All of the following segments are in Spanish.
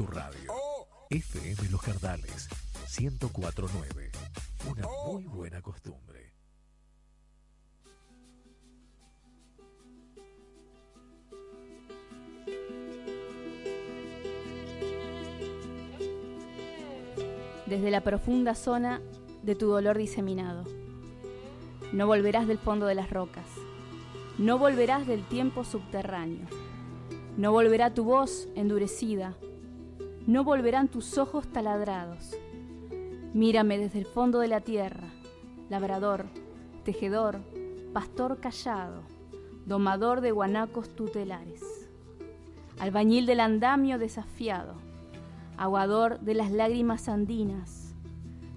tu radio. FM Los Jardales, 1049. Una muy buena costumbre. Desde la profunda zona de tu dolor diseminado. No volverás del fondo de las rocas. No volverás del tiempo subterráneo. No volverá tu voz endurecida. No volverán tus ojos taladrados. Mírame desde el fondo de la tierra, labrador, tejedor, pastor callado, domador de guanacos tutelares, albañil del andamio desafiado, aguador de las lágrimas andinas,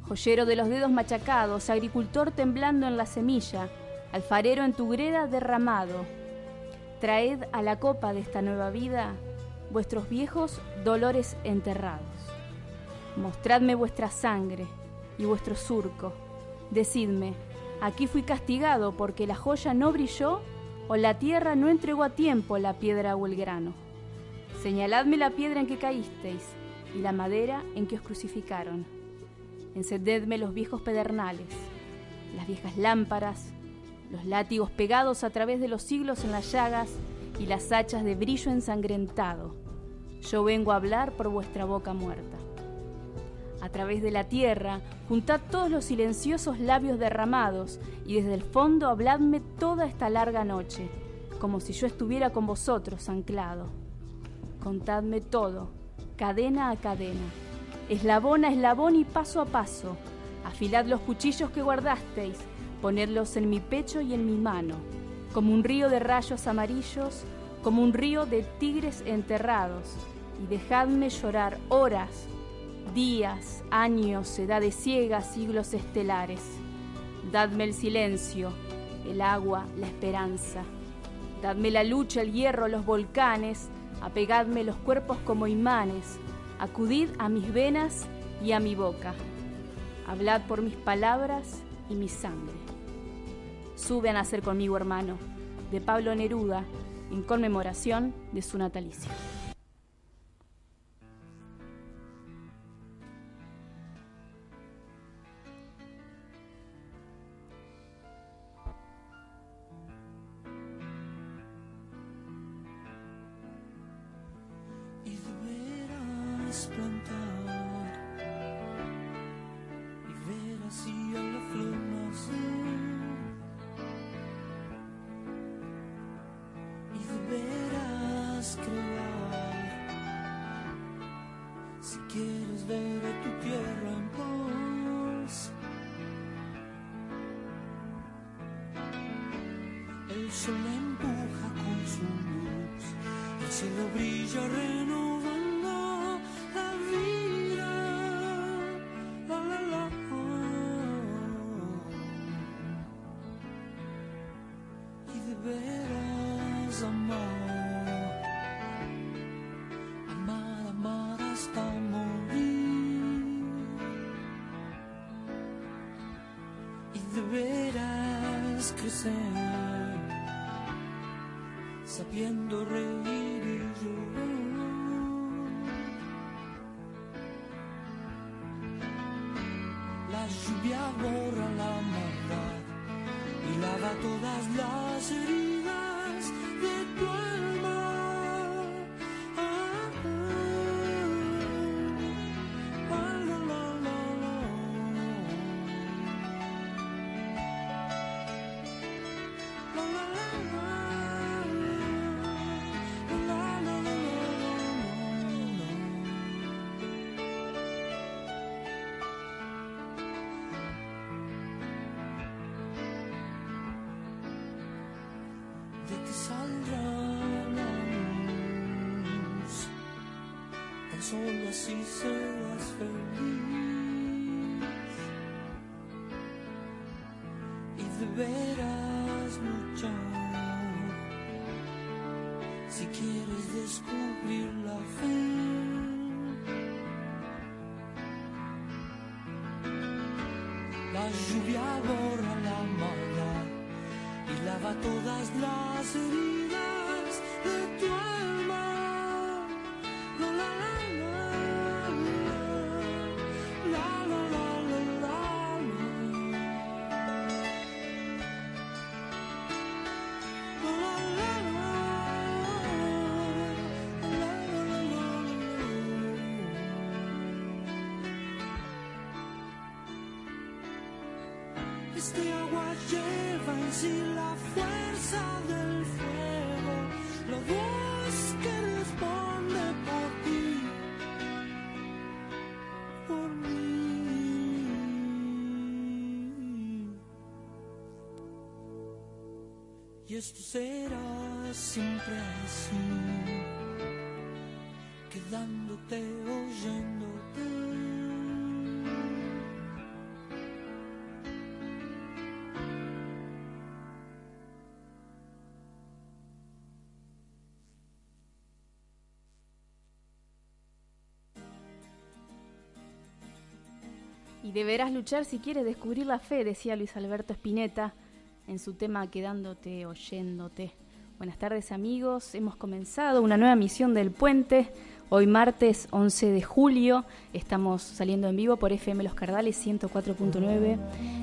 joyero de los dedos machacados, agricultor temblando en la semilla, alfarero en tu greda derramado. Traed a la copa de esta nueva vida vuestros viejos dolores enterrados. Mostradme vuestra sangre y vuestro surco. Decidme, aquí fui castigado porque la joya no brilló o la tierra no entregó a tiempo la piedra o el grano. Señaladme la piedra en que caísteis y la madera en que os crucificaron. Encendedme los viejos pedernales, las viejas lámparas, los látigos pegados a través de los siglos en las llagas y las hachas de brillo ensangrentado. Yo vengo a hablar por vuestra boca muerta. A través de la tierra, juntad todos los silenciosos labios derramados y desde el fondo habladme toda esta larga noche, como si yo estuviera con vosotros anclado. Contadme todo, cadena a cadena, eslabón a eslabón y paso a paso. Afilad los cuchillos que guardasteis, ponedlos en mi pecho y en mi mano, como un río de rayos amarillos, como un río de tigres enterrados, y dejadme llorar horas, días, años, edades ciegas, siglos estelares. Dadme el silencio, el agua, la esperanza. Dadme la lucha, el hierro, los volcanes, apegadme los cuerpos como imanes, acudid a mis venas y a mi boca. Hablad por mis palabras y mi sangre. Sube a nacer conmigo, hermano, de Pablo Neruda, en conmemoración de su natalicio. Y deberás crecer sabiendo reír y llorar. La lluvia borra la maldad y lava todas las heridas solo así serás feliz y deberás luchar si quieres descubrir la fe. La lluvia borra la maldad y lava todas las heridas de tu alma. Este agua lleva en sí la fuerza del fuego. Lo Dios que responde por ti, por mí. Y esto será siempre así, quedándote oyéndote. Deberás luchar si quieres descubrir la fe, decía Luis Alberto Spinetta en su tema Quedándote, oyéndote. Buenas tardes amigos, hemos comenzado una nueva misión del puente. Hoy martes 11 de julio estamos saliendo en vivo por FM Los Cardales 104.9.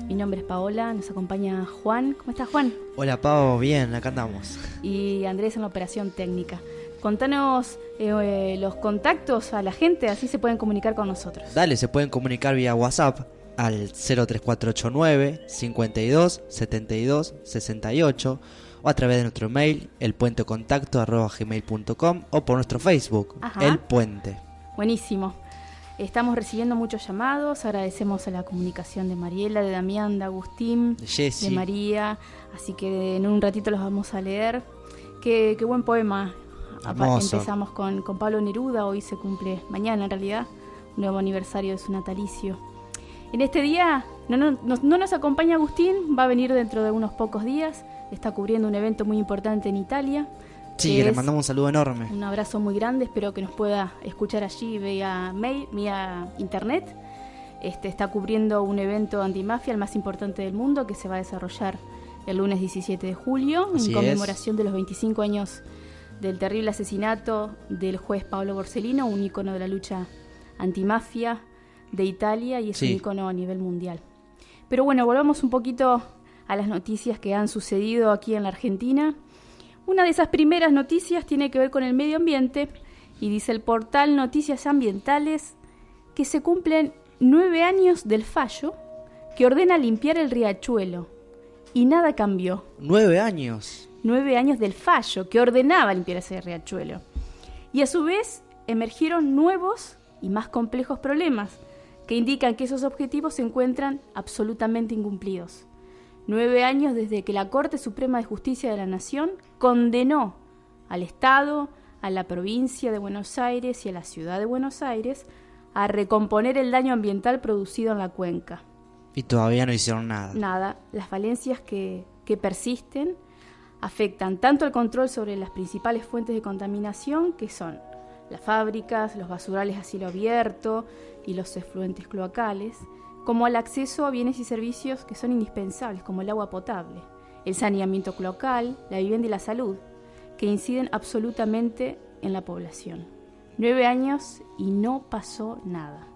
Mi nombre es Paola, nos acompaña Juan. ¿Cómo estás Juan? Hola Pau, bien, acá andamos. Y Andrés en la operación técnica. Contanos eh, los contactos a la gente, así se pueden comunicar con nosotros. Dale, se pueden comunicar vía WhatsApp al 03489 52 72 68 o a través de nuestro mail elpuentecontacto@gmail.com o por nuestro Facebook Ajá. El Puente. Buenísimo. Estamos recibiendo muchos llamados, agradecemos a la comunicación de Mariela, de Damián, de Agustín, De Jessy. de María, así que en un ratito los vamos a leer. Qué, qué buen poema. Hermoso. Empezamos con, con Pablo Neruda, hoy se cumple, mañana en realidad, un nuevo aniversario de su natalicio. En este día no, no- nos- no nos acompaña Agustín, va a venir dentro de unos pocos días, está cubriendo un evento muy importante en Italia. Sí, que le mandamos un saludo enorme. un abrazo muy grande, espero que nos pueda escuchar allí vía mail, vía internet. Este está cubriendo un evento antimafia, el más importante del mundo, que se va a desarrollar el lunes 17 de julio, Así en es. conmemoración de los 25 años del terrible asesinato del juez Paolo Borsellino, un ícono de la lucha antimafia de Italia y es Sí. un ícono a nivel mundial. Pero bueno, volvamos un poquito a las noticias que han sucedido aquí en la Argentina. Una de esas primeras noticias tiene que ver con el medio ambiente y dice el portal Noticias Ambientales que se cumplen nueve años del fallo que ordena limpiar el riachuelo y nada cambió. Nueve años. Nueve años del fallo que ordenaba limpiar ese riachuelo. Y a su vez emergieron nuevos y más complejos problemas que indican que esos objetivos se encuentran absolutamente incumplidos. Nueve años desde que la Corte Suprema de Justicia de la Nación condenó al Estado, a la provincia de Buenos Aires y a la ciudad de Buenos Aires a recomponer el daño ambiental producido en la cuenca. Y todavía no hicieron nada. Nada, las falencias que, que persisten afectan tanto el control sobre las principales fuentes de contaminación, que son las fábricas, los basurales a cielo abierto y los efluentes cloacales, como al acceso a bienes y servicios que son indispensables, como el agua potable, el saneamiento cloacal, la vivienda y la salud, que inciden absolutamente en la población. Nueve años y no pasó nada.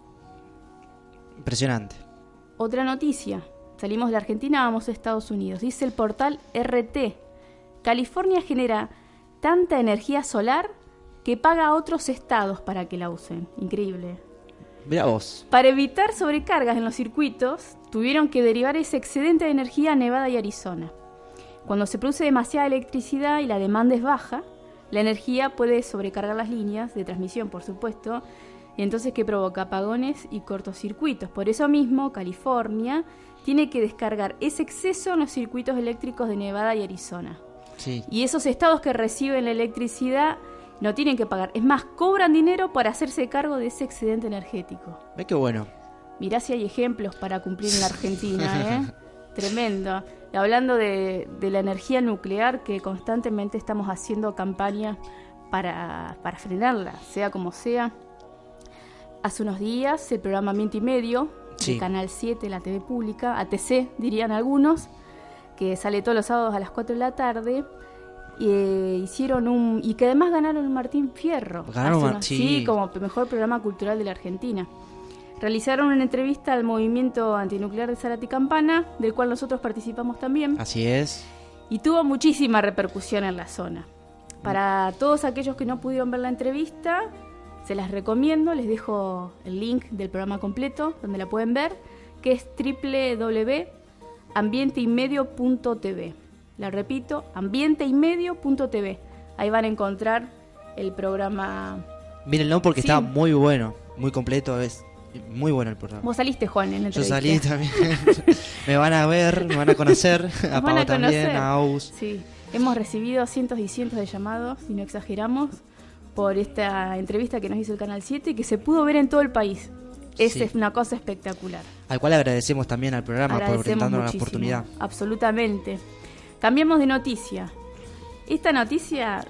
Impresionante. Otra noticia. Salimos de Argentina, vamos a Estados Unidos. Dice el portal RT. California genera tanta energía solar que paga a otros estados para que la usen. Increíble. Mira vos. Para evitar sobrecargas en los circuitos, tuvieron que derivar ese excedente de energía a Nevada y Arizona. Cuando se produce demasiada electricidad y la demanda es baja, la energía puede sobrecargar las líneas de transmisión, por supuesto, y entonces que provoca apagones y cortocircuitos. Por eso mismo, California tiene que descargar ese exceso en los circuitos eléctricos de Nevada y Arizona. Sí. Y esos estados que reciben la electricidad no tienen que pagar. Es más, cobran dinero para hacerse cargo de ese excedente energético. Ve qué bueno. Mirá si hay ejemplos para cumplir en la Argentina, ¿eh? Tremendo. Y hablando de, de la energía nuclear, que constantemente estamos haciendo campaña para, para frenarla, sea como sea. Hace unos días, el programa Miento y Medio, Sí. de Canal 7, la TV pública, ATC dirían algunos, que sale todos los sábados a las 4 de la tarde, eh, hicieron un... y que además ganaron el Martín Fierro. Ganaron Hace Mar- unos- sí. como mejor programa cultural de la Argentina. Realizaron una entrevista al movimiento antinuclear de Zárate y Campana, del cual nosotros participamos también, Así es. y tuvo muchísima repercusión en la zona. Para todos aquellos que no pudieron ver la entrevista, se las recomiendo, les dejo el link del programa completo, donde la pueden ver, que es ambienteymedio.tv. La repito, ambienteymedio.tv. Ahí van a encontrar el programa. Mírenlo porque Sí. está muy bueno, muy completo, es muy bueno el programa. Vos saliste, Juan, en la Yo salí también. me van a ver, me van a conocer. A Pau a también, conocer. a Aus. Sí, hemos recibido cientos y cientos de llamados, y no exageramos, por esta entrevista que nos hizo el Canal 7 y que se pudo ver en todo el país. Es Sí. una cosa espectacular. Al cual agradecemos también al programa por brindarnos la oportunidad. Absolutamente. Cambiamos de noticia. Esta noticia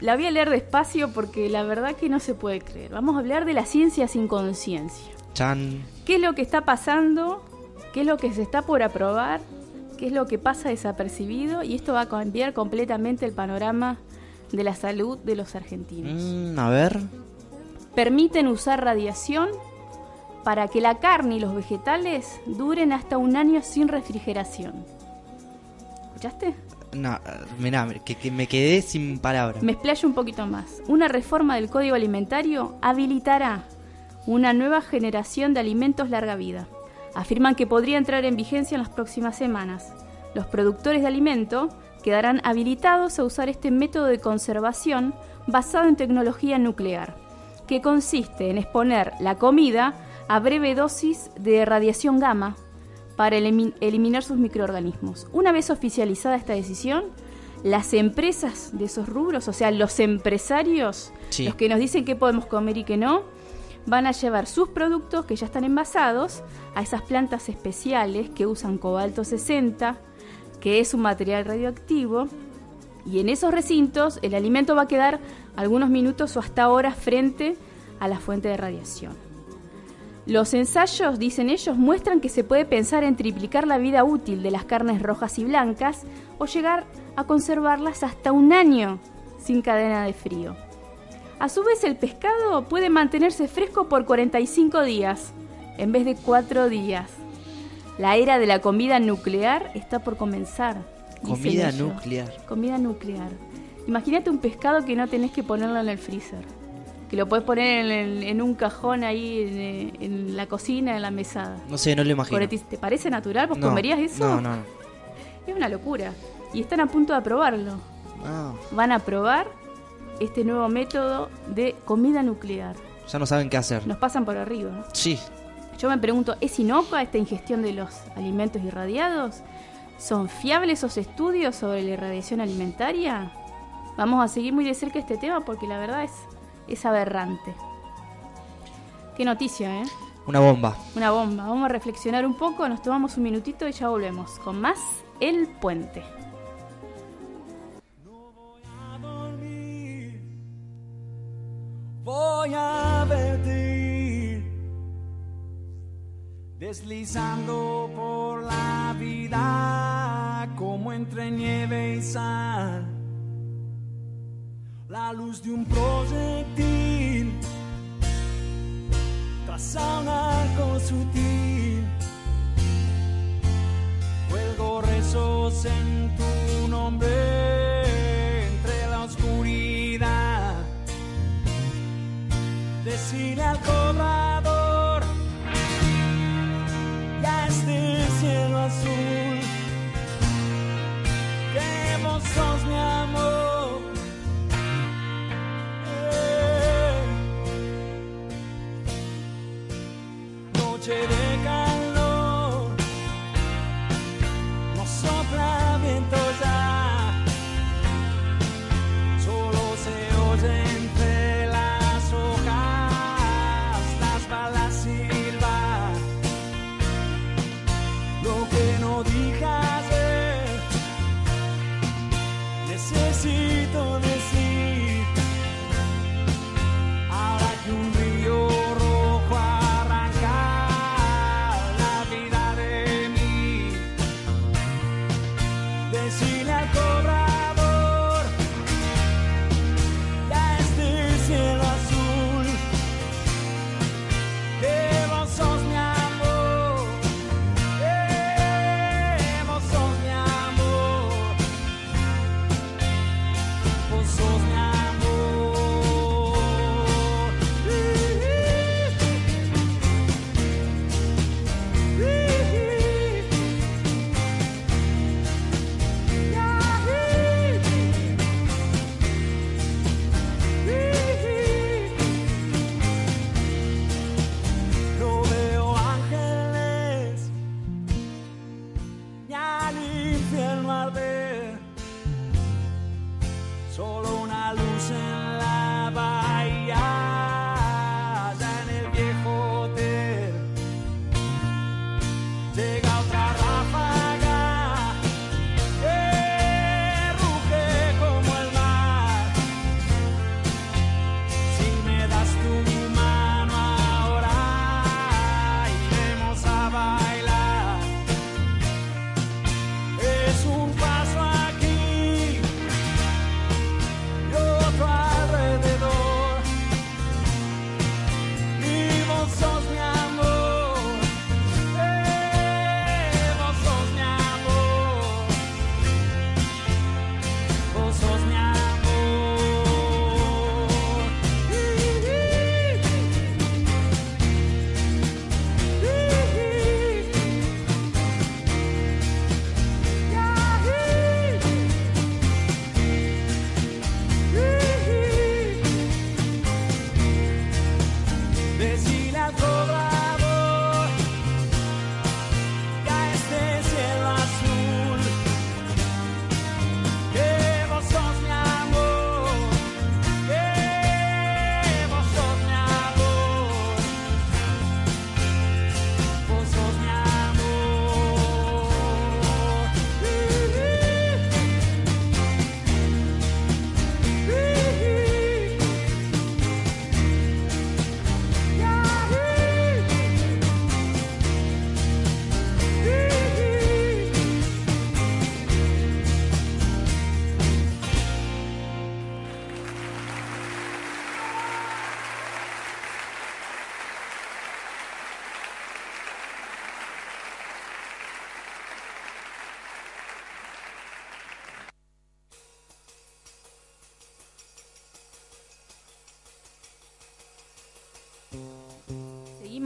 la voy a leer despacio porque la verdad que no se puede creer. Vamos a hablar de la ciencia sin conciencia. Chan, ¿Qué es lo que está pasando? ¿Qué es lo que se está por aprobar? ¿Qué es lo que pasa desapercibido? Y esto va a cambiar completamente el panorama de la salud de los argentinos. mm, a ver. Permiten usar radiación para que la carne y los vegetales duren hasta un año sin refrigeración. ¿Escuchaste? No, mirá, que, que me quedé sin palabras. Me explayo un poquito más. Una reforma del Código Alimentario habilitará una nueva generación de alimentos larga vida. Afirman que podría entrar en vigencia en las próximas semanas. Los productores de alimento quedarán habilitados a usar este método de conservación basado en tecnología nuclear, que consiste en exponer la comida a breve dosis de radiación gamma para elimi- eliminar sus microorganismos. Una vez oficializada esta decisión, las empresas de esos rubros, o sea, los empresarios, Sí. los que nos dicen qué podemos comer y qué no, van a llevar sus productos que ya están envasados a esas plantas especiales que usan cobalto 60, que es un material radioactivo, y en esos recintos el alimento va a quedar algunos minutos o hasta horas frente a la fuente de radiación. Los ensayos, dicen ellos, muestran que se puede pensar en triplicar la vida útil de las carnes rojas y blancas o llegar a conservarlas hasta un año sin cadena de frío. A su vez, el pescado puede mantenerse fresco por 45 días en vez de 4 días. La era de la comida nuclear está por comenzar. Comida nuclear. Comida nuclear. Imagínate un pescado que no tenés que ponerlo en el freezer. Que lo podés poner en, un cajón ahí en, en la cocina, en la mesada. No sé, no lo imagino. ¿Te parece natural? ¿Vos No, comerías eso? No, no. Es una locura. Y están a punto de aprobarlo. No, Van a aprobar este nuevo método de comida nuclear. ya no saben qué hacer. Nos pasan por arriba. ¿no? Sí, Yo me pregunto, ¿es inocua esta ingestión de los alimentos irradiados? ¿Son fiables esos estudios sobre la irradiación alimentaria? Vamos a seguir muy de cerca este tema porque la verdad es, es aberrante. Qué noticia, ¿eh? una bomba. Una bomba. Vamos a reflexionar un poco, nos tomamos un minutito y ya volvemos con más El Puente. a dormir. Voy a verte deslizando por la vida como entre nieve y sal. La luz de un proyectil traza un arco sutil. Cuelgo rezos en tu nombre entre la oscuridad. Decirle al cobrador ya este cielo azul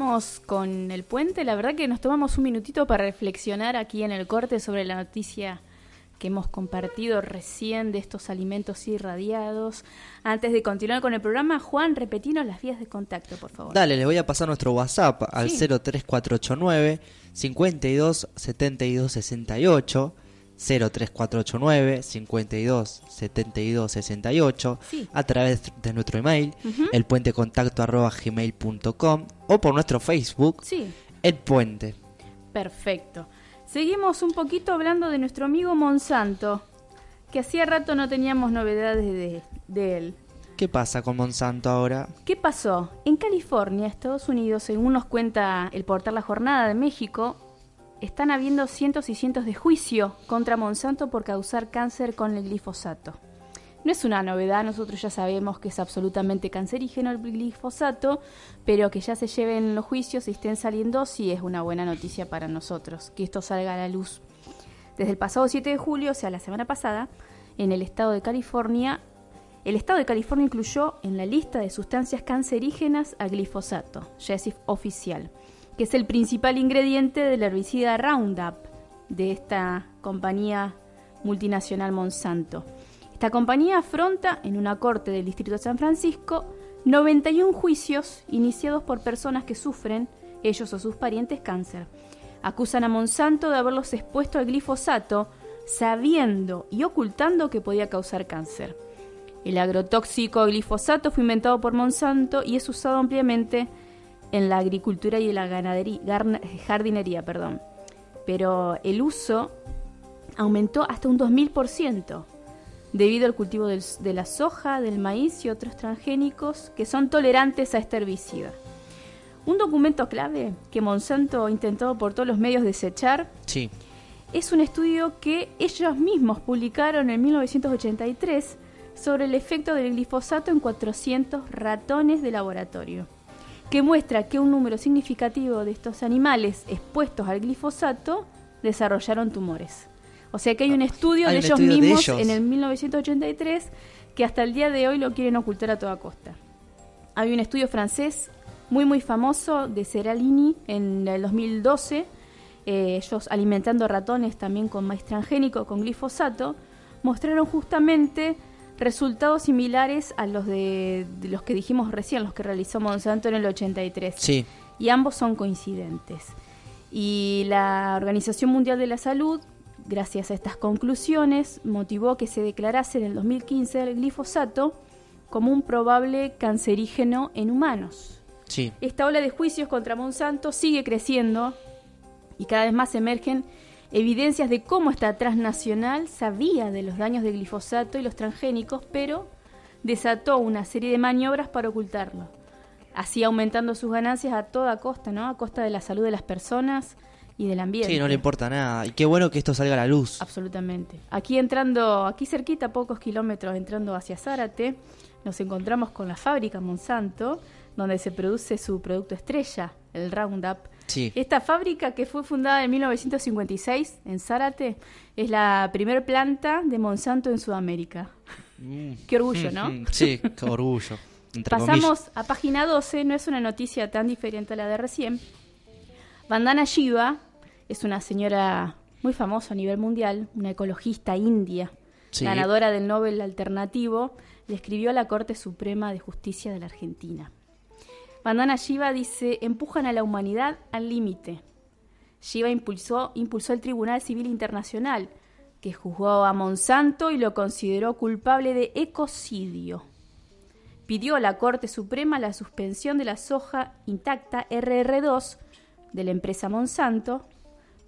seguimos con el puente. La verdad que nos tomamos un minutito para reflexionar aquí en el corte sobre la noticia que hemos compartido recién de estos alimentos irradiados. Antes de continuar con el programa, Juan, repetinos las vías de contacto, por favor. Dale, les voy a pasar nuestro WhatsApp al Sí. 03489 52 72 68 03489 52 72 68 Sí. a través de nuestro email Ujú. elpuentecontacto arroba gmail.com o por nuestro Facebook Sí, El Puente. perfecto. Seguimos un poquito hablando de nuestro amigo Monsanto, que hacía rato no teníamos novedades de, de él. ¿Qué pasa con Monsanto ahora? ¿Qué pasó? En California, Estados Unidos, según nos cuenta el portal La Jornada de México, están habiendo cientos y cientos de juicios contra Monsanto por causar cáncer con el glifosato. No es una novedad, nosotros ya sabemos que es absolutamente cancerígeno el glifosato, pero que ya se lleven los juicios y estén saliendo sí es una buena noticia para nosotros, que esto salga a la luz. Desde el pasado 7 de julio, o sea, la semana pasada, en el estado de California, el estado de California incluyó en la lista de sustancias cancerígenas a glifosato, ya es oficial, que es el principal ingrediente del herbicida Roundup de esta compañía multinacional Monsanto. Esta compañía afronta en una corte del Distrito de San Francisco 91 juicios iniciados por personas que sufren, ellos o sus parientes, cáncer. Acusan a Monsanto de haberlos expuesto al glifosato sabiendo y ocultando que podía causar cáncer. El agrotóxico glifosato fue inventado por Monsanto y es usado ampliamente en la agricultura y en la ganadería, jardinería. Perdón. Pero el uso aumentó hasta un 2000% debido al cultivo del- de la soja, del maíz y otros transgénicos que son tolerantes a este herbicida. Un documento clave que Monsanto intentó por todos los medios desechar Sí. es un estudio que ellos mismos publicaron en 1983 sobre el efecto del glifosato en 400 ratones de laboratorio, que muestra que un número significativo de estos animales expuestos al glifosato desarrollaron tumores. O sea que hay un estudio Hay de un ellos estudio de mismos ellos. en el 1983 que hasta el día de hoy lo quieren ocultar a toda costa. Hay un estudio francés muy muy famoso de Seralini en el 2012, eh, ellos alimentando ratones también con maíz transgénico, con glifosato, mostraron justamente resultados similares a los de, de los que dijimos recién, los que realizó Monsanto en el 83 Sí. y ambos son coincidentes. Y la Organización Mundial de la Salud, gracias a estas conclusiones, motivó que se declarase en el 2015 el glifosato como un probable cancerígeno en humanos. Sí. Esta ola de juicios contra Monsanto sigue creciendo y cada vez más emergen evidencias de cómo esta transnacional sabía de los daños del glifosato y los transgénicos, pero desató una serie de maniobras para ocultarlo, así aumentando sus ganancias a toda costa, ¿no? A costa de la salud de las personas y del ambiente. Sí, no le importa nada. Y qué bueno que esto salga a la luz. Absolutamente. Aquí entrando, aquí cerquita, pocos kilómetros, entrando hacia Zárate, nos encontramos con la fábrica Monsanto, donde se produce su producto estrella, el Roundup. Sí. Esta fábrica, que fue fundada en 1956 en Zárate, es la primer planta de Monsanto en Sudamérica. Qué orgullo, ¿no? Mm, Sí, qué orgullo. Entre comillas. Pasamos a página 12, no es una noticia tan diferente a la de recién. Vandana Shiva es una señora muy famosa a nivel mundial, una ecologista india, Sí. ganadora del Nobel Alternativo, le escribió a la Corte Suprema de Justicia de la Argentina. Vandana Shiva dice, empujan a la humanidad al límite. Shiva impulsó, impulsó el Tribunal Civil Internacional, que juzgó a Monsanto y lo consideró culpable de ecocidio pidió a la Corte Suprema la suspensión de la soja intacta RR2 de la empresa Monsanto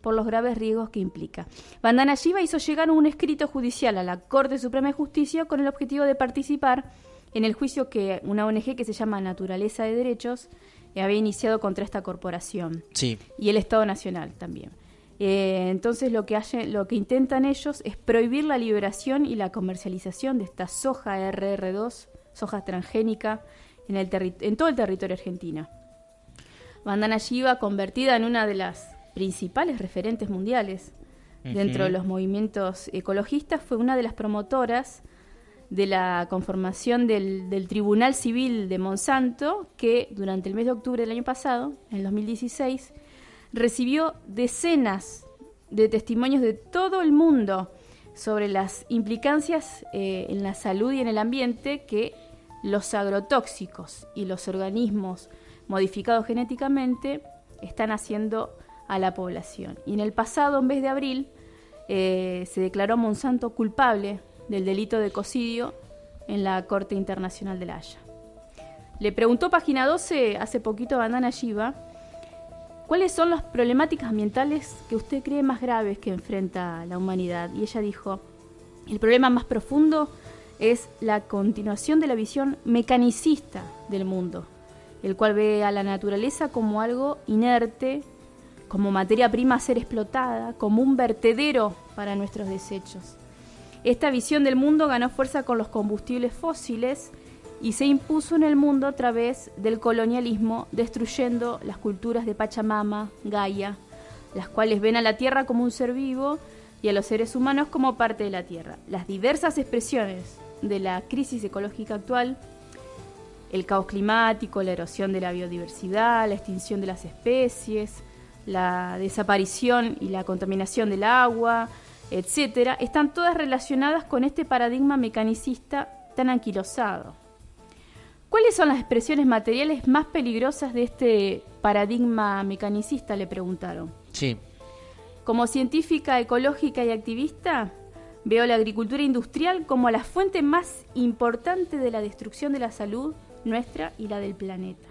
por los graves riesgos que implica. Bandana Shiva hizo llegar un escrito judicial a la Corte Suprema de Justicia con el objetivo de participar en el juicio que una ONG que se llama Naturaleza de Derechos eh, había iniciado contra esta corporación Sí. y el Estado Nacional también. Eh, entonces lo que, hace- lo que intentan ellos es prohibir la liberación y la comercialización de esta soja RR2, soja transgénica, en, el en todo el territorio argentino. Bandana Shiva, convertida en una de las principales referentes mundiales dentro de los movimientos ecologistas, fue una de las promotoras de la conformación del, Tribunal Civil de Monsanto, que durante el mes de octubre del año pasado, en el 2016, recibió decenas de testimonios de todo el mundo sobre las implicancias eh, en la salud y en el ambiente que los agrotóxicos y los organismos modificados genéticamente están haciendo a la población. Y en el pasado mes de abril eh, se declaró Monsanto culpable del delito de cocidio en la Corte Internacional de la Haya. Le preguntó Página 12 hace poquito a Bandana Shiva cuáles son las problemáticas ambientales que usted cree más graves que enfrenta la humanidad. Y ella dijo, el problema más profundo es la continuación de la visión mecanicista del mundo, el cual ve a la naturaleza como algo inerte, como materia prima a ser explotada, como un vertedero para nuestros desechos. Esta visión del mundo ganó fuerza con los combustibles fósiles y se impuso en el mundo a través del colonialismo, destruyendo las culturas de Pachamama, Gaia, las cuales ven a la Tierra como un ser vivo y a los seres humanos como parte de la Tierra. Las diversas expresiones de la crisis ecológica actual, el caos climático, la erosión de la biodiversidad, la extinción de las especies, la desaparición y la contaminación del agua, etcétera, están todas relacionadas con este paradigma mecanicista tan anquilosado. ¿Cuáles son las expresiones materiales más peligrosas de este paradigma mecanicista? Le preguntaron. Sí. Como científica ecológica y activista, veo la agricultura industrial como la fuente más importante de la destrucción de la salud nuestra y la del planeta.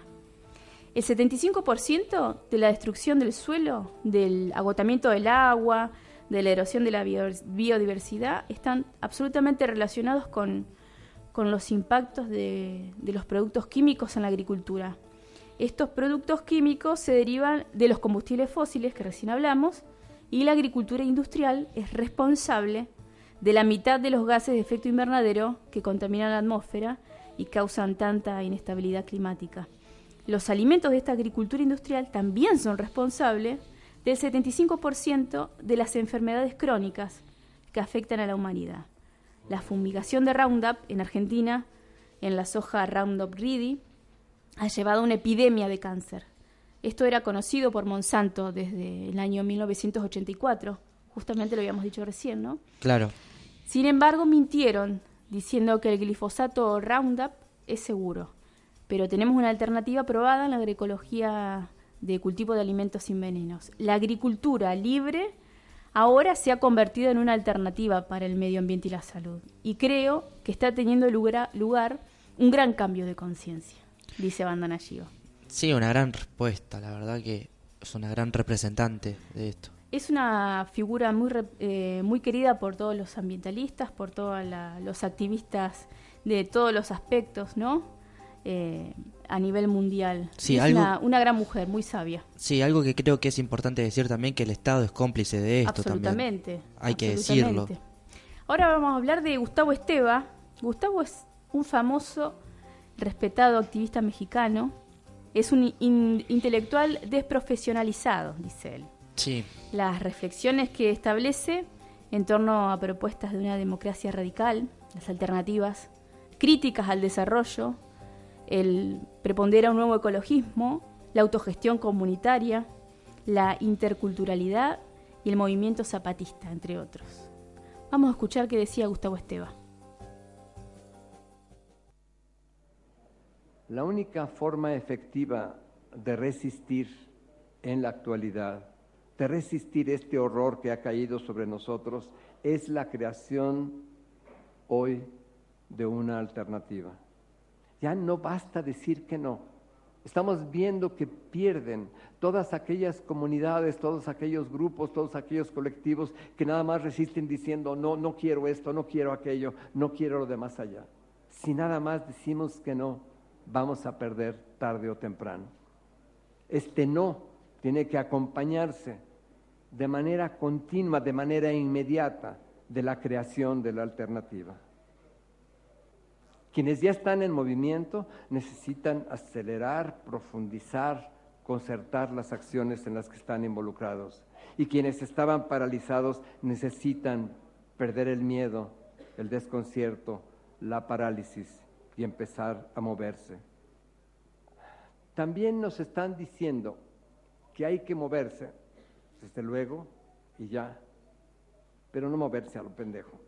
El 75% de la destrucción del suelo, del agotamiento del agua, de la erosión de la biodiversidad están absolutamente relacionados con, los impactos de, de, los productos químicos en la agricultura. Estos productos químicos se derivan de los combustibles fósiles que recién hablamos y la agricultura industrial es responsable de la mitad de los gases de efecto invernadero que contaminan la atmósfera y causan tanta inestabilidad climática. Los alimentos de esta agricultura industrial también son responsables del 75% de las enfermedades crónicas que afectan a la humanidad. La fumigación de Roundup en Argentina, en la soja Roundup Ready, ha llevado a una epidemia de cáncer. Esto era conocido por Monsanto desde el año 1984, justamente lo habíamos dicho recién, ¿no? Claro. Sin embargo, mintieron diciendo que el glifosato Roundup es seguro, pero tenemos una alternativa probada en la agroecología de cultivo de alimentos sin venenos. La agricultura libre ahora se ha convertido en una alternativa para el medio ambiente y la salud. Y creo que está teniendo lugar, lugar un gran cambio de conciencia, dice Bandana. Sí, una gran respuesta, la verdad que es una gran representante de esto. Es una figura muy, eh, muy querida por todos los ambientalistas, por todos los activistas de todos los aspectos, ¿no? Eh, a nivel mundial. Sí, es algo, una, una, gran mujer, muy sabia. Sí, algo que creo que es importante decir también, que el Estado es cómplice de esto absolutamente, también. Hay que decirlo. Ahora vamos a hablar de Gustavo Esteva. Gustavo es un famoso, respetado activista mexicano. Es un in, intelectual desprofesionalizado, dice él. Sí. Las reflexiones que establece en torno a propuestas de una democracia radical, las alternativas, críticas al desarrollo, el prepondera un nuevo ecologismo, la autogestión comunitaria, la interculturalidad y el movimiento zapatista, entre otros. Vamos a escuchar qué decía Gustavo Esteba. La única forma efectiva de resistir en la actualidad, de resistir este horror que ha caído sobre nosotros, es la creación hoy de una alternativa. Ya no basta decir que no. Estamos viendo que pierden todas aquellas comunidades, todos aquellos grupos, todos aquellos colectivos que nada más resisten diciendo, no, no quiero esto, no quiero aquello, no quiero lo de más allá. Si nada más decimos que no, vamos a perder tarde o temprano. Este no tiene que acompañarse de manera continua, de manera inmediata, de la creación de la alternativa. Quienes ya están en movimiento necesitan acelerar, profundizar, concertar las acciones en las que están involucrados. Y quienes estaban paralizados necesitan perder el miedo, el desconcierto, la parálisis y empezar a moverse. También nos están diciendo que hay que moverse, desde luego, y ya, pero no moverse a lo pendejo.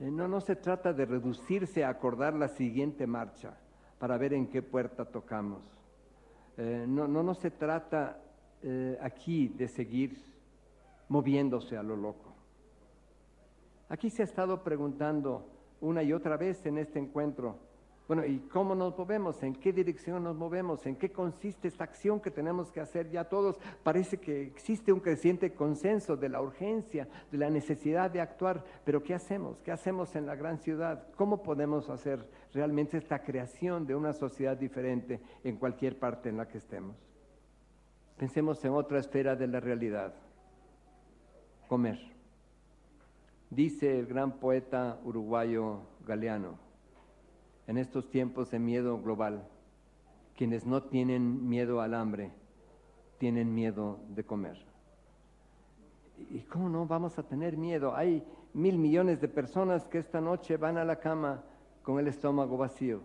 Eh, no, no se trata de reducirse a acordar la siguiente marcha para ver en qué puerta tocamos. Eh, no, no, no se trata eh, aquí de seguir moviéndose a lo loco. Aquí se ha estado preguntando una y otra vez en este encuentro, bueno, ¿y cómo nos movemos? ¿En qué dirección nos movemos? ¿En qué consiste esta acción que tenemos que hacer ya todos? Parece que existe un creciente consenso de la urgencia, de la necesidad de actuar, pero ¿qué hacemos? ¿Qué hacemos en la gran ciudad? ¿Cómo podemos hacer realmente esta creación de una sociedad diferente en cualquier parte en la que estemos? Pensemos en otra esfera de la realidad, comer. Dice el gran poeta uruguayo Galeano, en estos tiempos de miedo global, quienes no tienen miedo al hambre, tienen miedo de comer. ¿Y cómo no vamos a tener miedo? Hay mil millones de personas que esta noche van a la cama con el estómago vacío.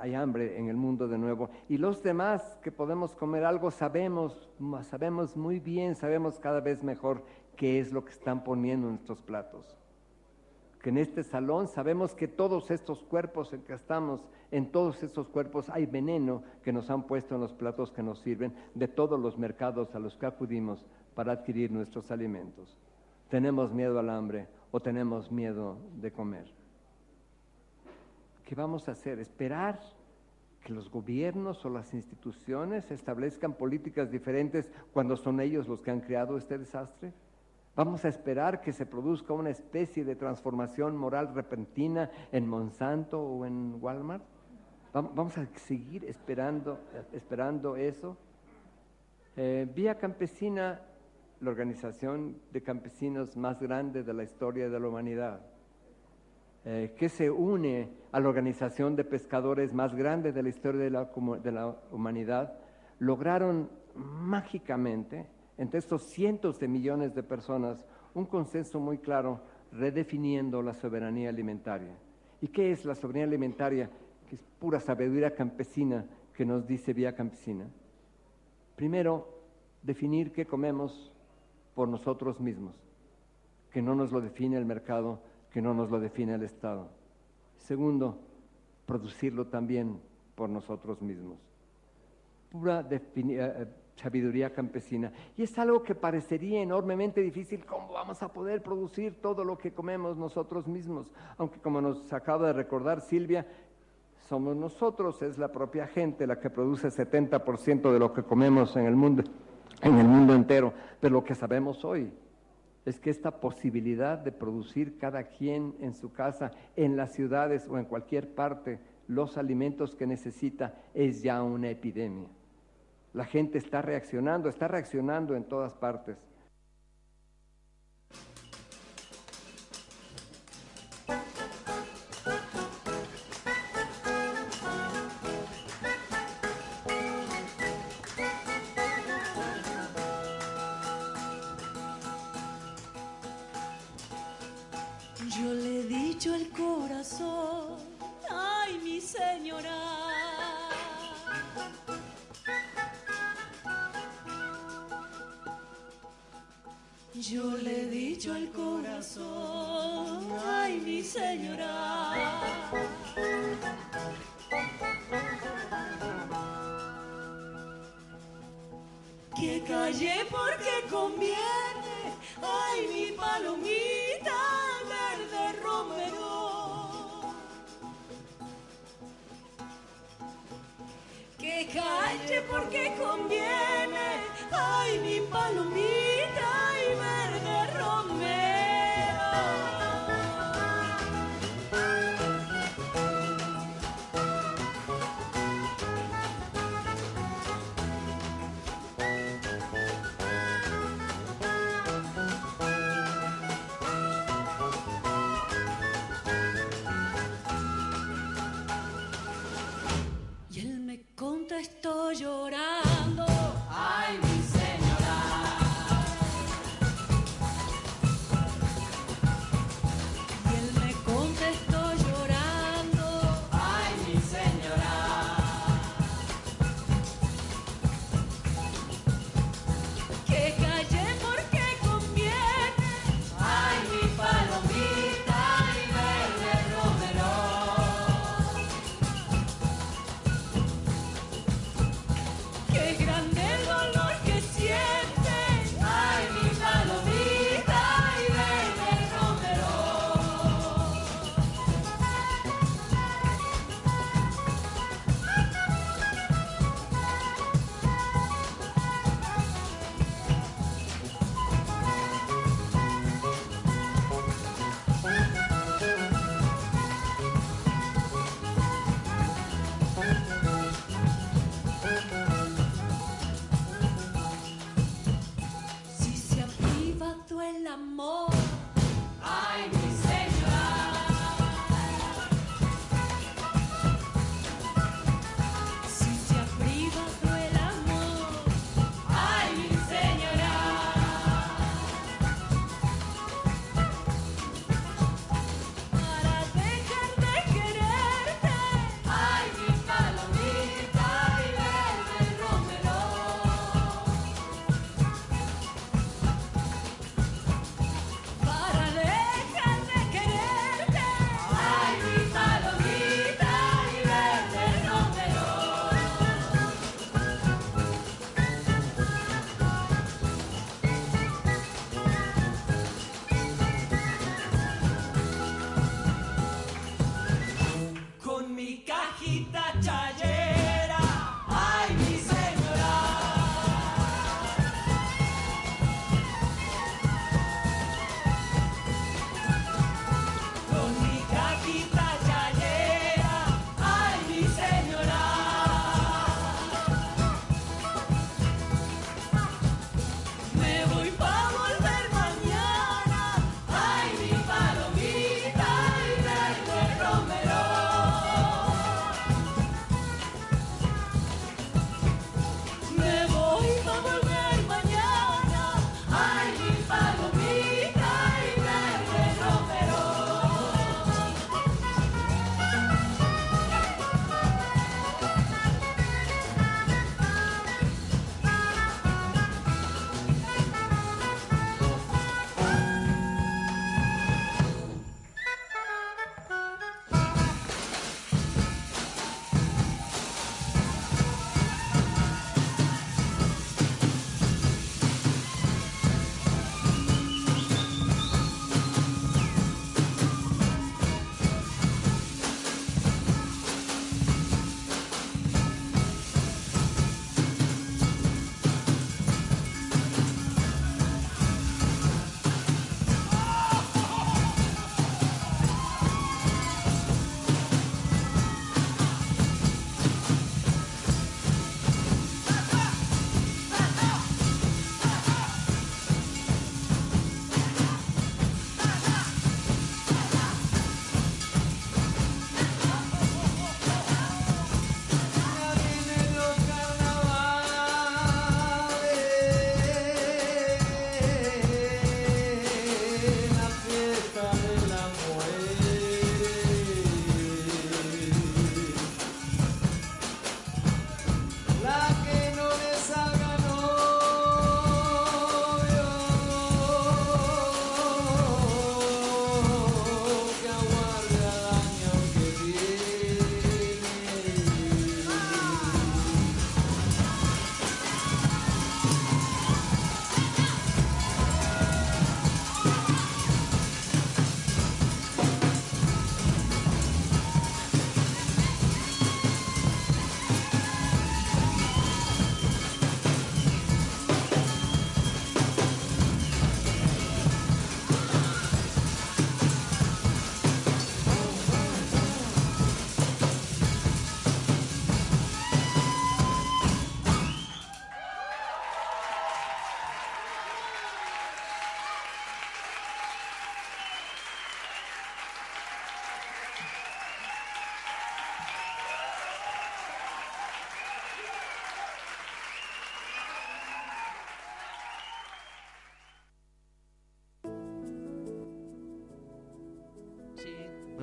Hay hambre en el mundo de nuevo. Y los demás que podemos comer algo sabemos, sabemos muy bien, sabemos cada vez mejor qué es lo que están poniendo en nuestros platos que en este salón sabemos que todos estos cuerpos en que estamos, en todos estos cuerpos hay veneno que nos han puesto en los platos que nos sirven de todos los mercados a los que acudimos para adquirir nuestros alimentos. Tenemos miedo al hambre o tenemos miedo de comer. ¿Qué vamos a hacer? ¿Esperar que los gobiernos o las instituciones establezcan políticas diferentes cuando son ellos los que han creado este desastre? Vamos a esperar que se produzca una especie de transformación moral repentina en Monsanto o en Walmart. Vamos a seguir esperando, esperando eso. Eh, Vía Campesina, la organización de campesinos más grande de la historia de la humanidad, eh, que se une a la organización de pescadores más grande de la historia de la, de la humanidad, lograron mágicamente entre estos cientos de millones de personas un consenso muy claro redefiniendo la soberanía alimentaria. ¿Y qué es la soberanía alimentaria? Que es pura sabiduría campesina que nos dice Vía Campesina. Primero, definir qué comemos por nosotros mismos, que no nos lo define el mercado, que no nos lo define el Estado. Segundo, producirlo también por nosotros mismos. Pura eh, sabiduría campesina. Y es algo que parecería enormemente difícil. ¿Cómo vamos a poder producir todo lo que comemos nosotros mismos? Aunque como nos acaba de recordar Silvia, somos nosotros, es la propia gente la que produce 70% de lo que comemos en el mundo, en el mundo entero. Pero lo que sabemos hoy es que esta posibilidad de producir cada quien en su casa, en las ciudades o en cualquier parte, los alimentos que necesita, es ya una epidemia. La gente está reaccionando, está reaccionando en todas partes. Yo le he dicho al corazón, ay mi señora. Que calle porque conviene, ay mi palomita verde romero. Que calle porque conviene, ay mi palomita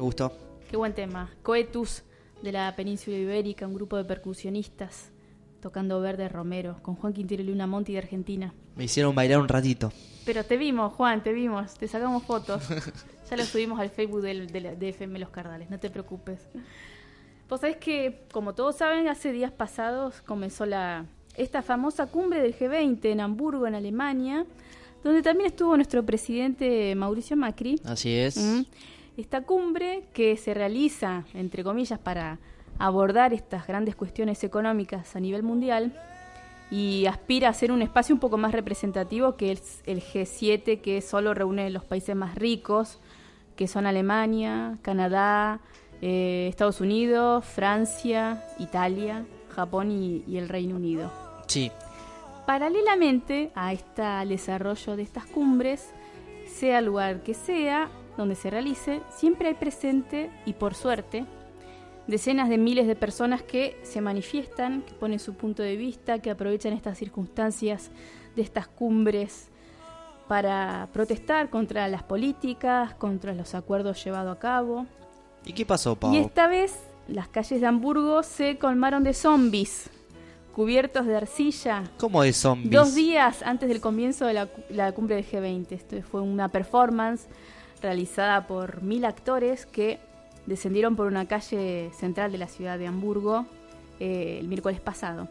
gustó. Qué buen tema. Coetus de la península ibérica, un grupo de percusionistas tocando Verde Romero, con Juan Quintero y Luna Monti de Argentina. Me hicieron bailar un ratito. Pero te vimos, Juan, te vimos, te sacamos fotos. ya lo subimos al Facebook del, del- de FM Los Cardales, no te preocupes. Vos sabés que, como todos saben, hace días pasados comenzó la esta famosa cumbre del G20 en Hamburgo, en Alemania, donde también estuvo nuestro presidente Mauricio Macri. Así es. Mm. Esta cumbre que se realiza, entre comillas, para abordar estas grandes cuestiones económicas a nivel mundial y aspira a ser un espacio un poco más representativo que el, el G7, que solo reúne los países más ricos, que son Alemania, Canadá, eh, Estados Unidos, Francia, Italia, Japón y- y el Reino Unido. Sí. Paralelamente a este al desarrollo de estas cumbres, sea el lugar que sea, donde se realice, siempre hay presente, y por suerte, decenas de miles de personas que se manifiestan, que ponen su punto de vista, que aprovechan estas circunstancias de estas cumbres para protestar contra las políticas, contra los acuerdos llevados a cabo. ¿Y qué pasó, Pau? Y esta vez las calles de Hamburgo se colmaron de zombies, cubiertos de arcilla, ¿Cómo de zombies? Dos días antes del comienzo de la, la cumbre del G20. Esto fue una performance realizada por mil actores que descendieron por una calle central de la ciudad de Hamburgo eh, el miércoles pasado.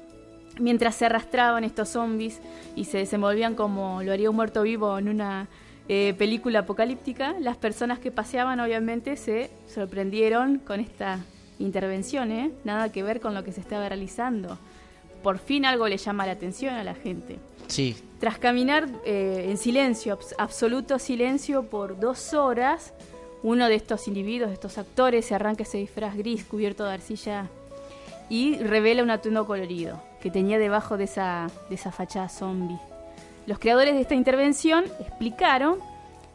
Mientras se arrastraban estos zombies y se desenvolvían como lo haría un muerto vivo en una eh, película apocalíptica, las personas que paseaban obviamente se sorprendieron con esta intervención, ¿eh? nada que ver con lo que se estaba realizando. Por fin algo le llama la atención a la gente. Sí. Tras caminar eh, en silencio, abs- absoluto silencio por dos horas, uno de estos individuos, de estos actores, se arranca ese disfraz gris cubierto de arcilla y revela un atuendo colorido que tenía debajo de esa, de esa fachada zombie. Los creadores de esta intervención explicaron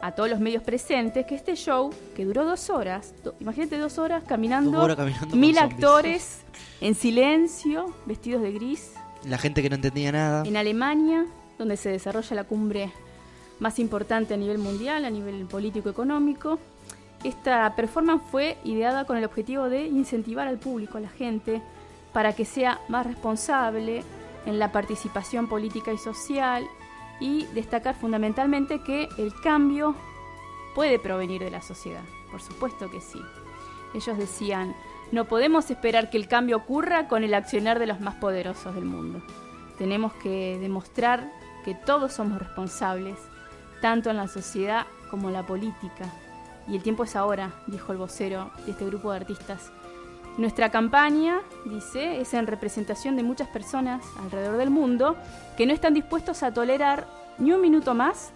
a todos los medios presentes que este show, que duró dos horas, do- imagínate dos horas caminando, Dos horas caminando mil actores en silencio, vestidos de gris, La gente que no entendía nada. en Alemania, donde se desarrolla la cumbre más importante a nivel mundial, a nivel político-económico. Esta performance fue ideada con el objetivo de incentivar al público, a la gente, para que sea más responsable en la participación política y social y destacar fundamentalmente que el cambio puede provenir de la sociedad. Por supuesto que sí. Ellos decían, no podemos esperar que el cambio ocurra con el accionar de los más poderosos del mundo. Tenemos que demostrar que todos somos responsables, tanto en la sociedad como en la política. Y el tiempo es ahora, dijo el vocero de este grupo de artistas. Nuestra campaña, dice, es en representación de muchas personas alrededor del mundo que no están dispuestos a tolerar ni un minuto más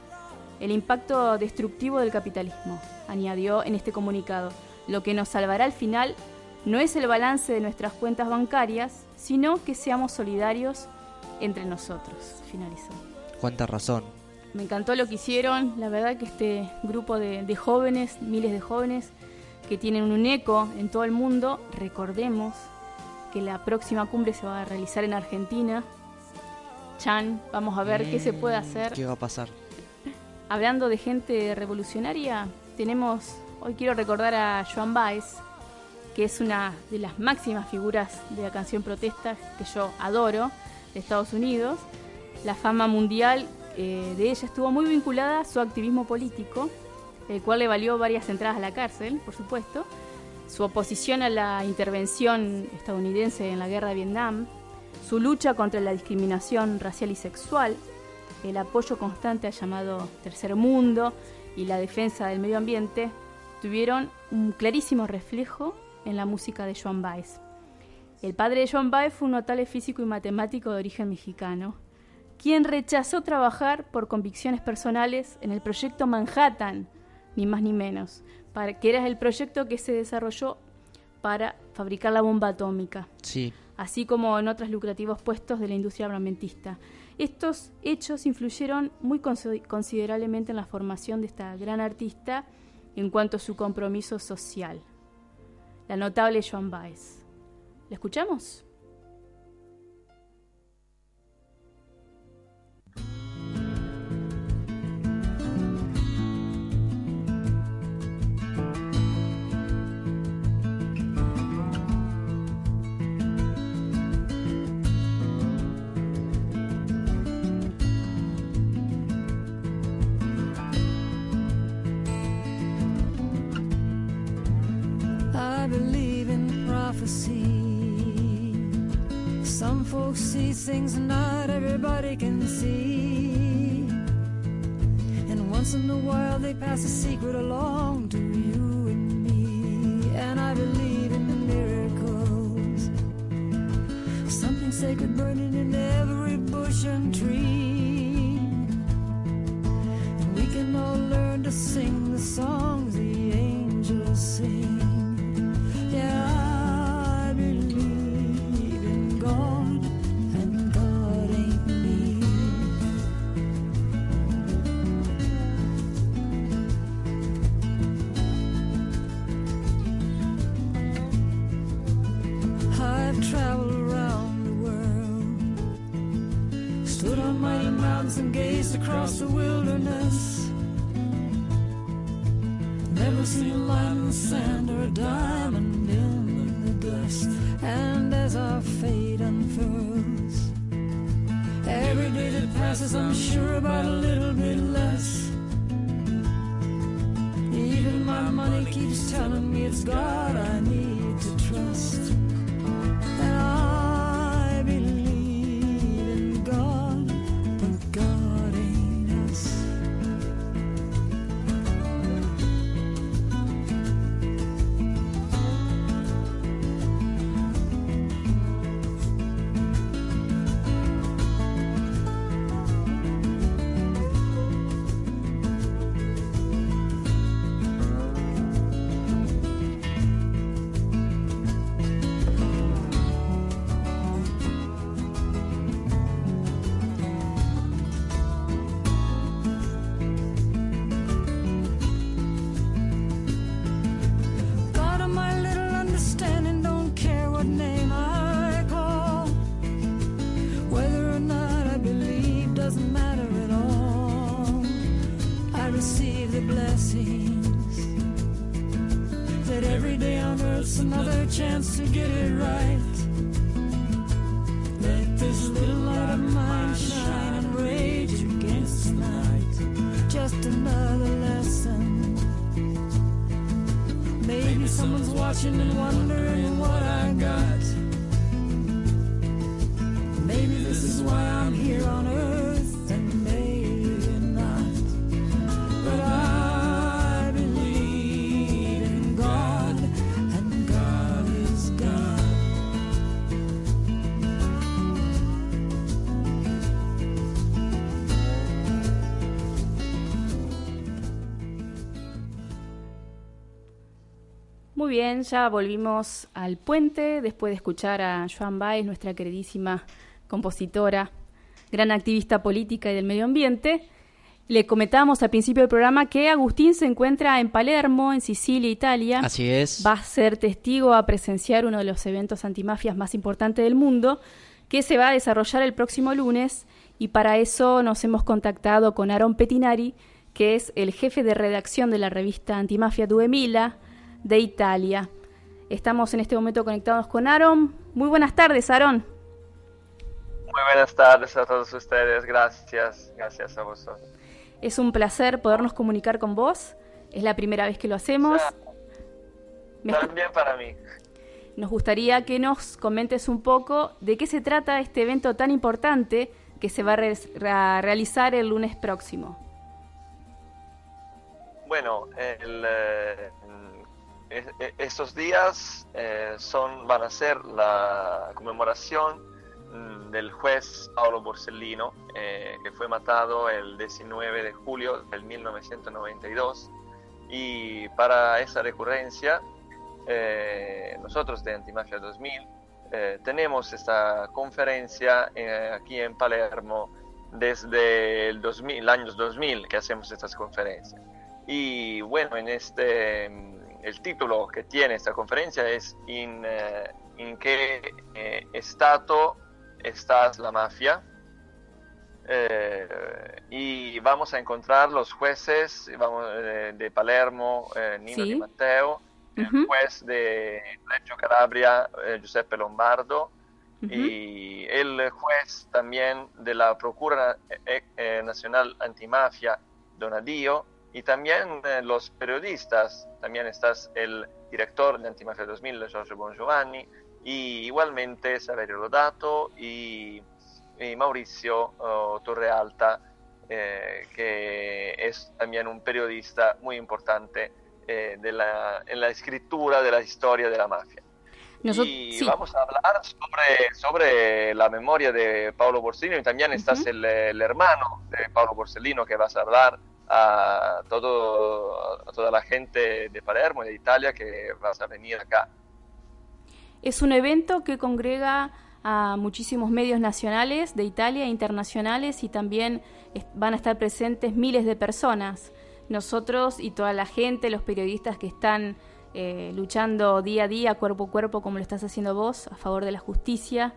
el impacto destructivo del capitalismo, añadió en este comunicado. Lo que nos salvará al final no es el balance de nuestras cuentas bancarias, sino que seamos solidarios entre nosotros, finalizó. Cuánta razón. Me encantó lo que hicieron, la verdad que este grupo de, de jóvenes, miles de jóvenes, que tienen un eco en todo el mundo, recordemos que la próxima cumbre se va a realizar en Argentina. Chan, vamos a ver qué se puede Mm, hacer. ¿Qué va a pasar? Hablando de gente revolucionaria, tenemos, hoy quiero recordar a Joan Baez, que es una de las máximas figuras de la canción protesta que yo adoro, de Estados Unidos. La fama mundial eh, de ella estuvo muy vinculada a su activismo político, el cual le valió varias entradas a la cárcel, por supuesto. Su oposición a la intervención estadounidense en la guerra de Vietnam, su lucha contra la discriminación racial y sexual, el apoyo constante al llamado tercer mundo y la defensa del medio ambiente tuvieron un clarísimo reflejo en la música de Joan Baez. El padre de Joan Baez fue un notable físico y matemático de origen mexicano, quien rechazó trabajar por convicciones personales en el proyecto Manhattan, ni más ni menos, para, que era el proyecto que se desarrolló para fabricar la bomba atómica Sí. así como en otros lucrativos puestos de la industria armamentista. Estos hechos influyeron muy consi- considerablemente en la formación de esta gran artista en cuanto a su compromiso social. La notable Joan Baez. ¿La escuchamos? Prophecy. Some folks see things not everybody can see. And once in a while they pass a secret along Muy bien, ya volvimos al puente después de escuchar a Joan Baez, nuestra queridísima compositora, gran activista política y del medio ambiente. Le comentábamos al principio del programa que Agustín se encuentra en Palermo, en Sicilia, Italia. Así es. Va a ser testigo a presenciar uno de los eventos antimafias más importantes del mundo, que se va a desarrollar el próximo lunes. Y para eso nos hemos contactado con Aaron Petinari, que es el jefe de redacción de la revista Antimafia Duemila de Italia. Estamos en este momento conectados con Aaron. Muy buenas tardes, Aaron. Muy buenas tardes a todos ustedes, gracias, gracias a vosotros. Es un placer podernos comunicar con vos. Es la primera vez que lo hacemos. También para mí. Nos gustaría que nos comentes un poco de qué se trata este evento tan importante que se va a, re- a realizar el lunes próximo. Bueno, el, eh, es- e- estos días eh, son, van a ser la conmemoración mm, del juez Paolo Borsellino, eh, que fue matado el 19 de julio del 1992. Y para esa recurrencia, eh, nosotros de Antimafia 2000 eh, tenemos esta conferencia eh, aquí en Palermo desde el 2000, el año 2000 que hacemos estas conferencias. Y bueno, en este, el título que tiene esta conferencia es ¿En, eh, en qué eh, estado está la mafia? Eh, y vamos a encontrar los jueces vamos, eh, de Palermo, eh, Nino Sí. Di Matteo, el Ujú. juez de Reggio Calabria, eh, Giuseppe Lombardo, Ujú. y el juez también de la Procura Nacional Antimafia, Donadio, y también eh, los periodistas, también estás el director de Antimafia 2000, Giorgio Bongiovanni, y igualmente Saverio Lodato y, y Mauricio oh, Torrealta, eh, que es también un periodista muy importante eh, de la, en la escritura de la historia de la mafia. Nosot- y sí. vamos a hablar sobre, sobre la memoria de Paolo Borsellino y también estás el, el hermano de Paolo Borsellino que vas a hablar a, todo, toda la gente de Palermo y de Italia que vas a venir acá. Es un evento que congrega a muchísimos medios nacionales de Italia internacionales y también van a estar presentes miles de personas. Nosotros y toda la gente, los periodistas que están eh, luchando día a día, cuerpo a cuerpo, como lo estás haciendo vos, a favor de la justicia.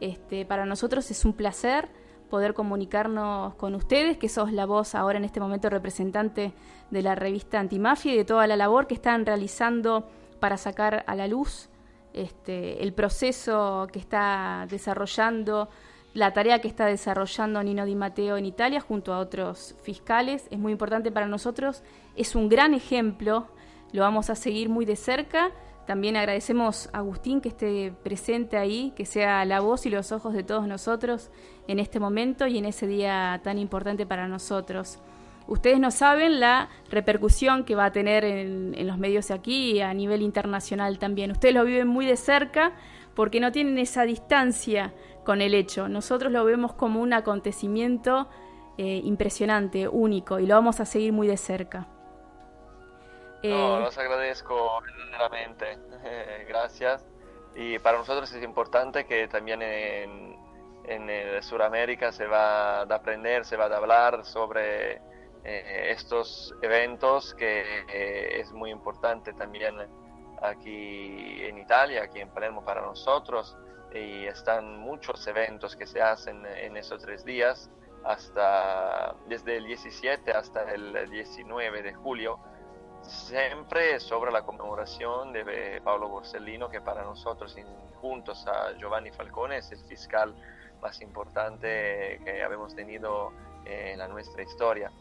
Este, para nosotros es un placer poder comunicarnos con ustedes, que sos la voz ahora en este momento representante de la revista Antimafia y de toda la labor que están realizando para sacar a la luz este, el proceso que está desarrollando, la tarea que está desarrollando Nino Di Matteo en Italia junto a otros fiscales. Es muy importante para nosotros, es un gran ejemplo, lo vamos a seguir muy de cerca. También agradecemos a Agustín que esté presente ahí, que sea la voz y los ojos de todos nosotros en este momento y en ese día tan importante para nosotros. Ustedes no saben la repercusión que va a tener en, los medios aquí y a nivel internacional también. Ustedes lo viven muy de cerca porque no tienen esa distancia con el hecho. Nosotros lo vemos como un acontecimiento eh, impresionante, único, y lo vamos a seguir muy de cerca. No, Eh, los agradezco verdaderamente. Gracias. Y para nosotros es importante que también en, en el Sudamérica se va a aprender, se va a hablar sobre eh, estos eventos que eh, es muy importante también aquí en Italia, aquí en Palermo para nosotros. Y están muchos eventos que se hacen en esos tres días, hasta desde el 17 hasta el 19 de julio siempre sobre la conmemoración de Paolo Borsellino, que para nosotros, juntos a Giovanni Falcone, es el fiscal más importante que habemos tenido en la nuestra historia.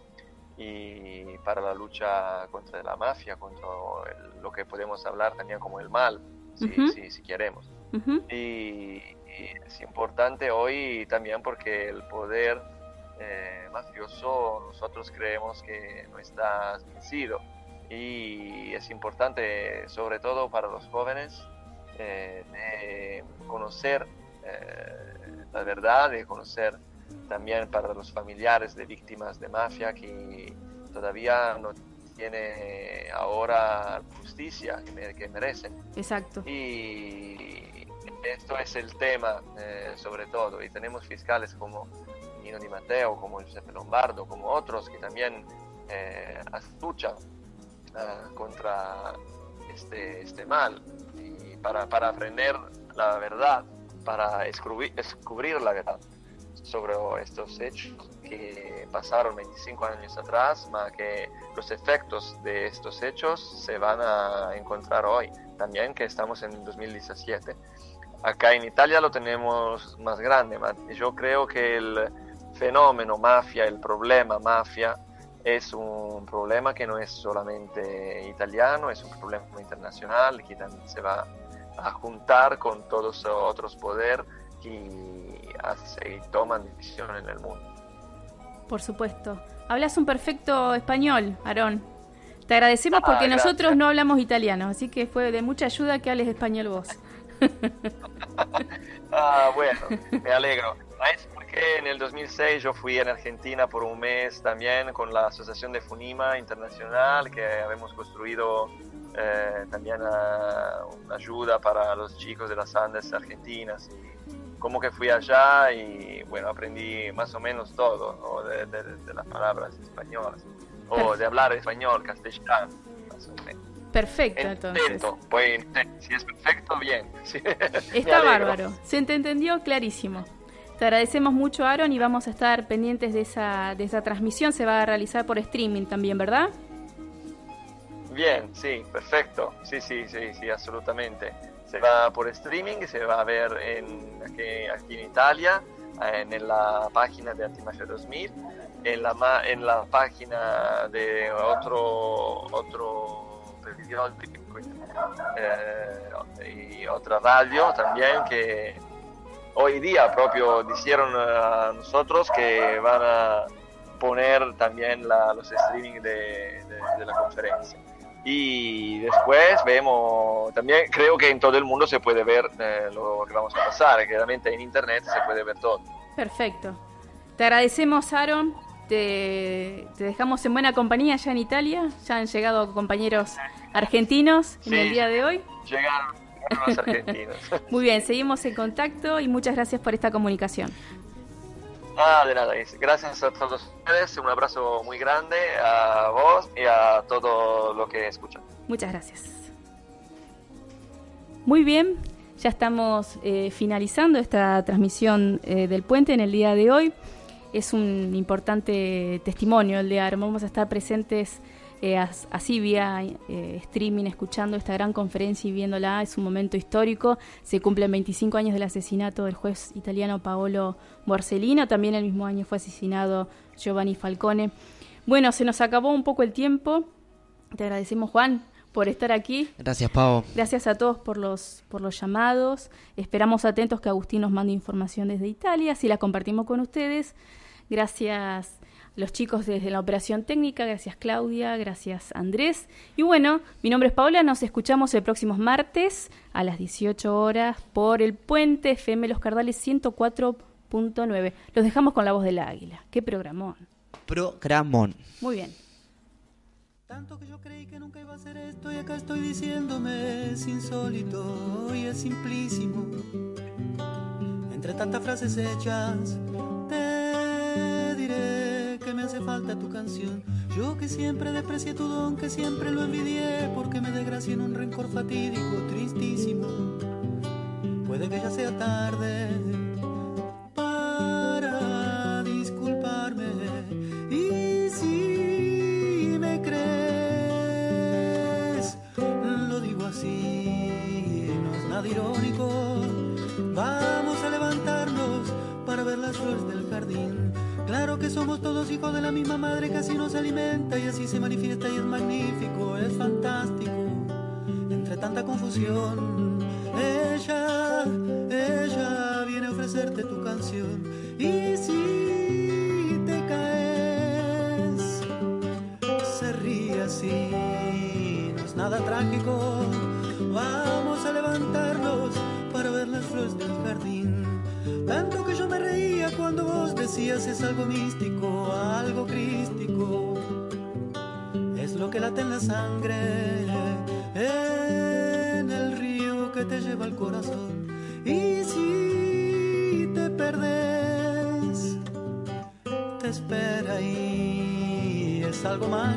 Y para la lucha contra la mafia, contra el- lo que podemos hablar también como el mal, si, Ujú. si- si queremos. ujú, Y, y es importante hoy también porque el poder eh, mafioso nosotros creemos que no está vencido y es importante sobre todo para los jóvenes eh, de conocer eh, la verdad, de conocer también para los familiares de víctimas de mafia que todavía no tiene ahora justicia que, me- que merecen. exacto. Y esto es el tema, eh, sobre todo. Y tenemos fiscales como Nino Di Matteo, como Giuseppe Lombardo, como otros que también eh, luchan contra este, este mal. Y para, para aprender la verdad, para descubrir, descubrir la verdad sobre estos hechos que pasaron 25 años atrás, más que los efectos de estos hechos se van a encontrar hoy, también que estamos en 2017. Acá en Italia lo tenemos más grande, yo creo que el fenómeno mafia, el problema mafia, es un problema que no es solamente italiano, es un problema internacional que también se va a juntar con todos los otros poderes que hace toman decisiones en el mundo. Por supuesto. Hablas un perfecto español, Aarón. Te agradecemos Ah, porque gracias. nosotros no hablamos italiano, así que fue de mucha ayuda que hables español vos. Ah, bueno, me alegro. ¿Sabes por qué en el 2006 yo fui en Argentina por un mes también con la Asociación de Funima Internacional que habíamos construido eh, también ah, una ayuda para los chicos de las Andes argentinas? Y como que fui allá y bueno, aprendí más o menos todo ¿no? de, de- de las palabras españolas o de hablar español, castellano, más o menos. Perfecto, entonces. Intento, pues, si es perfecto, bien. Sí. Está bárbaro. Se te entendió clarísimo. Te agradecemos mucho, Aaron, y vamos a estar pendientes de esa, de esa transmisión. Se va a realizar por streaming también, ¿verdad? Bien, sí, perfecto. Sí, sí, sí, sí, absolutamente. Se va por streaming, se va a ver en, aquí, aquí en Italia en la página de Antimafia 2000, en la, en la página de otro, otro periódico eh, y otra radio también que hoy día propio dijeron a nosotros que van a poner también la- los streaming de, de- de la conferencia. Y después vemos, también creo que en todo el mundo se puede ver eh, lo que vamos a pasar, que realmente en internet se puede ver todo. Perfecto. Te agradecemos, Aaron. Te, te dejamos en buena compañía ya en Italia. Ya han llegado compañeros argentinos en el día de hoy. Llegaron los argentinos. Muy bien, seguimos en contacto y muchas gracias por esta comunicación. Ah, de nada, gracias a todos ustedes, un abrazo muy grande a vos y a todo lo que escuchan. Muchas gracias. Muy bien, ya estamos eh, finalizando esta transmisión eh, del puente en el día de hoy. Es un importante testimonio el de Aaron. Vamos a estar presentes eh, as- así vía eh, streaming, escuchando esta gran conferencia y viéndola. Es un momento histórico. Se cumplen 25 años del asesinato del juez italiano Paolo Borsellino. También el mismo año fue asesinado Giovanni Falcone. Bueno, se nos acabó un poco el tiempo. Te agradecemos, Juan, por estar aquí. Gracias, Pavo. Gracias a todos por los, por los llamados. Esperamos atentos que Agustín nos mande información desde Italia, así la compartimos con ustedes. Gracias los chicos desde la operación técnica, gracias Claudia, gracias Andrés. Y bueno, mi nombre es Paola, nos escuchamos el próximo martes a las 18 horas por el puente FM Los Cardales 104.9. Los dejamos con la voz del águila. Qué programón. Programón. Muy bien. Tanto que yo creí que nunca iba a hacer esto y acá estoy diciéndome es insólito y es simplísimo. Entre tantas frases hechas, te que me hace falta tu canción. Yo que siempre desprecié tu don, que siempre lo envidié, porque me desgracié en un rencor fatídico, tristísimo. Puede que ya sea tarde madre así nos alimenta y así se manifiesta y es magnífico, es fantástico. Entre tanta confusión, ella, ella viene a ofrecerte tu canción. Y si te caes, se ríe así, no es nada trágico. Sangre, en el río que te lleva al corazón. Y si te perdes, te espera ahí, es algo mágico.